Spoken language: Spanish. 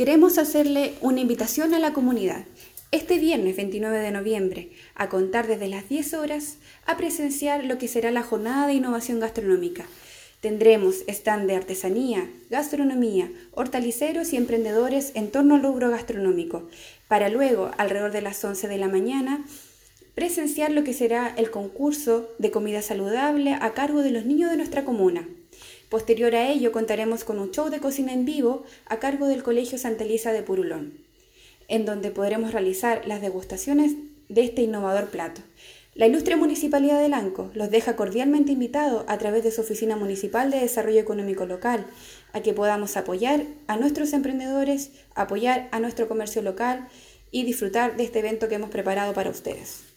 Queremos hacerle una invitación a la comunidad. Este viernes 29 de noviembre, a contar desde las 10 horas, a presenciar lo que será la jornada de innovación gastronómica. Tendremos stand de artesanía, gastronomía, hortaliceros y emprendedores en torno al rubro gastronómico, para luego, alrededor de las 11 de la mañana, presenciar lo que será el concurso de comida saludable a cargo de los niños de nuestra comuna. Posterior a ello contaremos con un show de cocina en vivo a cargo del Colegio Santa Elisa de Purulón, en donde podremos realizar las degustaciones de este innovador plato. La ilustre Municipalidad de Lanco los deja cordialmente invitados a través de su Oficina Municipal de Desarrollo Económico Local a que podamos apoyar a nuestros emprendedores, apoyar a nuestro comercio local y disfrutar de este evento que hemos preparado para ustedes.